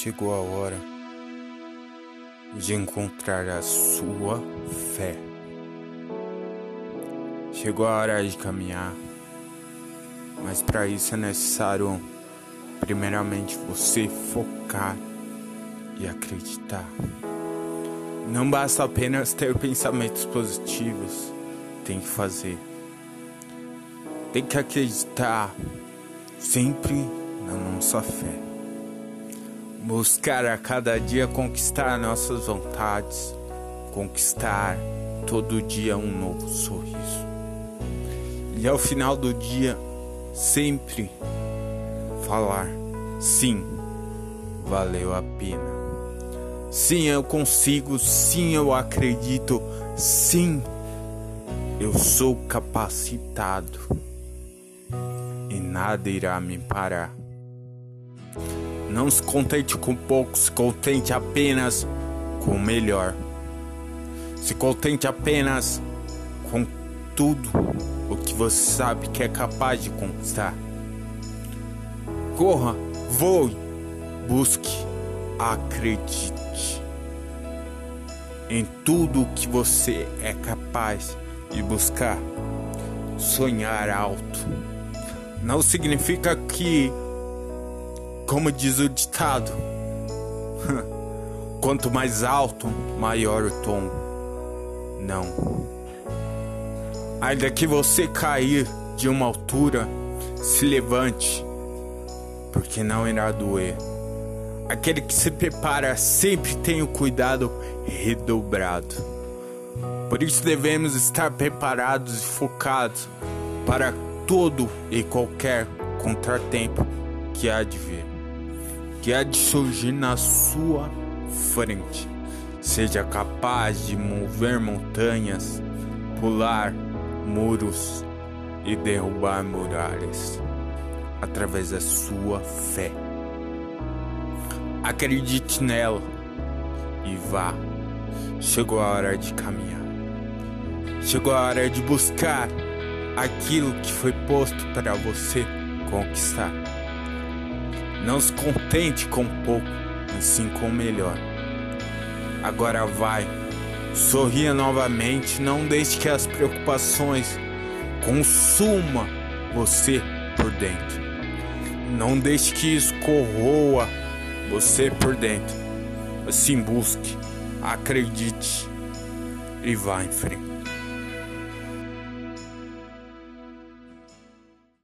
Chegou a hora de encontrar a sua fé. Chegou a hora de caminhar, mas para isso é necessário, primeiramente, você focar e acreditar. Não basta apenas ter pensamentos positivos, tem que fazer. Tem que acreditar sempre na nossa fé. Buscar a cada dia conquistar nossas vontades, conquistar todo dia um novo sorriso. E ao final do dia, sempre falar: sim, valeu a pena. Sim, eu consigo, sim, eu acredito, sim, eu sou capacitado e nada irá me parar. Não se contente com pouco, se contente apenas com o melhor. Se contente apenas com tudo o que você sabe que é capaz de conquistar. Corra, voe, busque, acredite em tudo o que você é capaz de buscar. Sonhar alto não significa que como diz o ditado, quanto mais alto, maior o tom. Não. Ainda que você cair de uma altura, se levante, porque não irá doer. Aquele que se prepara sempre tem o cuidado redobrado. Por isso devemos estar preparados e focados para todo e qualquer contratempo que há de vir que há de surgir na sua frente. Seja capaz de mover montanhas, pular muros e derrubar muralhas através da sua fé. Acredite nela e vá. Chegou a hora de caminhar. Chegou a hora de buscar aquilo que foi posto para você conquistar. Não se contente com pouco, mas sim com o melhor. Agora vai, sorria novamente, não deixe que as preocupações consuma você por dentro. Não deixe que isso corroa você por dentro. Assim busque, acredite e vá em frente.